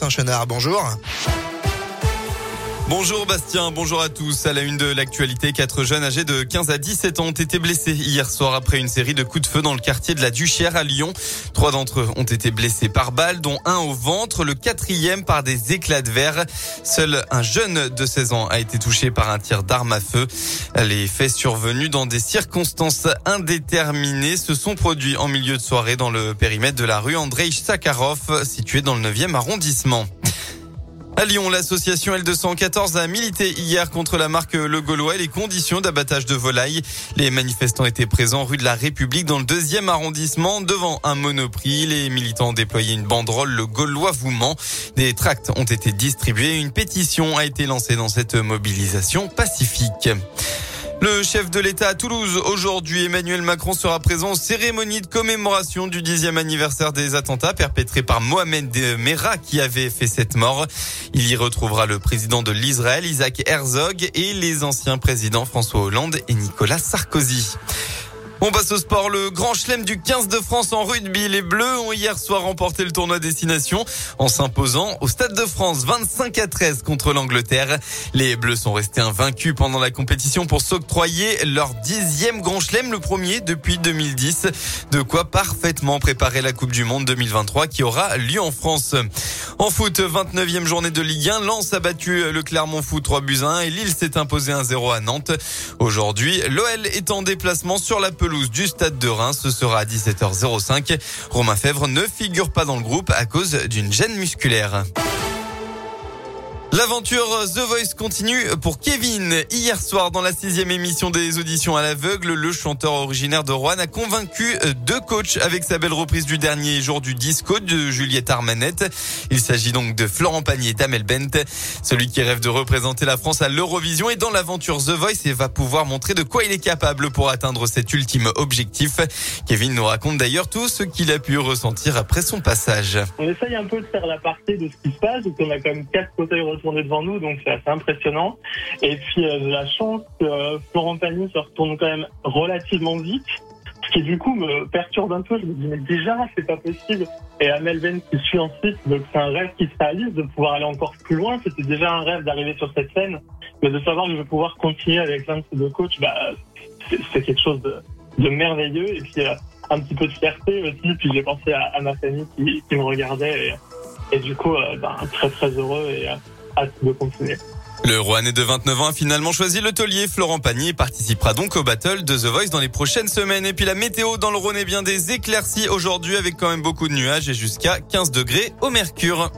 Corentin Chenard. Bonjour. Bonjour Bastien, bonjour à tous. À la une de l'actualité, quatre jeunes âgés de 15 à 17 ans ont été blessés hier soir après une série de coups de feu dans le quartier de la Duchère à Lyon. Trois d'entre eux ont été blessés par balle, dont un au ventre, le quatrième par des éclats de verre. Seul un jeune de 16 ans a été touché par un tir d'arme à feu. Les faits survenus dans des circonstances indéterminées se sont produits en milieu de soirée dans le périmètre de la rue Andrei Sakharov, situé dans le 9e arrondissement. À Lyon, l'association L214 a milité hier contre la marque Le Gaulois et les conditions d'abattage de volailles. Les manifestants étaient présents rue de la République dans le deuxième arrondissement devant un monoprix. Les militants ont déployé une banderole Le Gaulois vous ment. Des tracts ont été distribués. Une pétition a été lancée dans cette mobilisation pacifique. Le chef de l'État à Toulouse, aujourd'hui, Emmanuel Macron sera présent aux cérémonies de commémoration du dixième anniversaire des attentats perpétrés par Mohamed Merah qui avait fait cette mort. Il y retrouvera le président de l'Israël, Isaac Herzog, et les anciens présidents François Hollande et Nicolas Sarkozy. On passe au sport. Le grand chelem du 15 de France en rugby. Les Bleus ont hier soir remporté le tournoi destination en s'imposant au Stade de France 25 à 13 contre l'Angleterre. Les Bleus sont restés invaincus pendant la compétition pour s'octroyer leur dixième grand chelem, le premier depuis 2010. De quoi parfaitement préparer la Coupe du Monde 2023 qui aura lieu en France. En foot, 29e journée de Ligue 1, Lens a battu le Clermont Foot 3 buts 1 et Lille s'est imposé 1-0 à Nantes. Aujourd'hui, l'OL est en déplacement sur la pelouse du Stade de Reims. Ce sera à 17h05. Romain Fèvre ne figure pas dans le groupe à cause d'une gêne musculaire. L'aventure The Voice continue pour Kevin. Hier soir, dans la sixième émission des auditions à l'aveugle, le chanteur originaire de Rouen a convaincu deux coachs avec sa belle reprise du dernier jour du disco de Juliette Armanette. Il s'agit donc de Florent Pagny et d'Amel Bent. Celui qui rêve de représenter la France à l'Eurovision est dans l'aventure The Voice et va pouvoir montrer de quoi il est capable pour atteindre cet ultime objectif. Kevin nous raconte d'ailleurs tout ce qu'il a pu ressentir après son passage. On essaye un peu de faire la partie de ce qui se passe, donc on a quand même quatre fauteuils devant nous, donc c'est assez impressionnant. Et puis euh, la chance que euh, Florent Pagny se retourne quand même relativement vite, ce qui du coup me perturbe un peu. Je me dis mais déjà c'est pas possible. Et Amel Ben qui suit ensuite, donc c'est un rêve qui se réalise de pouvoir aller encore plus loin. C'était déjà un rêve d'arriver sur cette scène, mais de savoir que je vais pouvoir continuer avec l'un de ces deux coachs, bah c'est quelque chose de, merveilleux. Et puis euh, un petit peu de fierté aussi. Puis j'ai pensé à, ma famille qui, me regardait et, du coup euh, bah, très très heureux Le Rouennais de 29 ans a finalement choisi le taulier. Florent Pagny participera donc au battle de The Voice dans les prochaines semaines. Et puis la météo dans le Rhône est bien des éclaircies aujourd'hui avec quand même beaucoup de nuages et jusqu'à 15 degrés au mercure.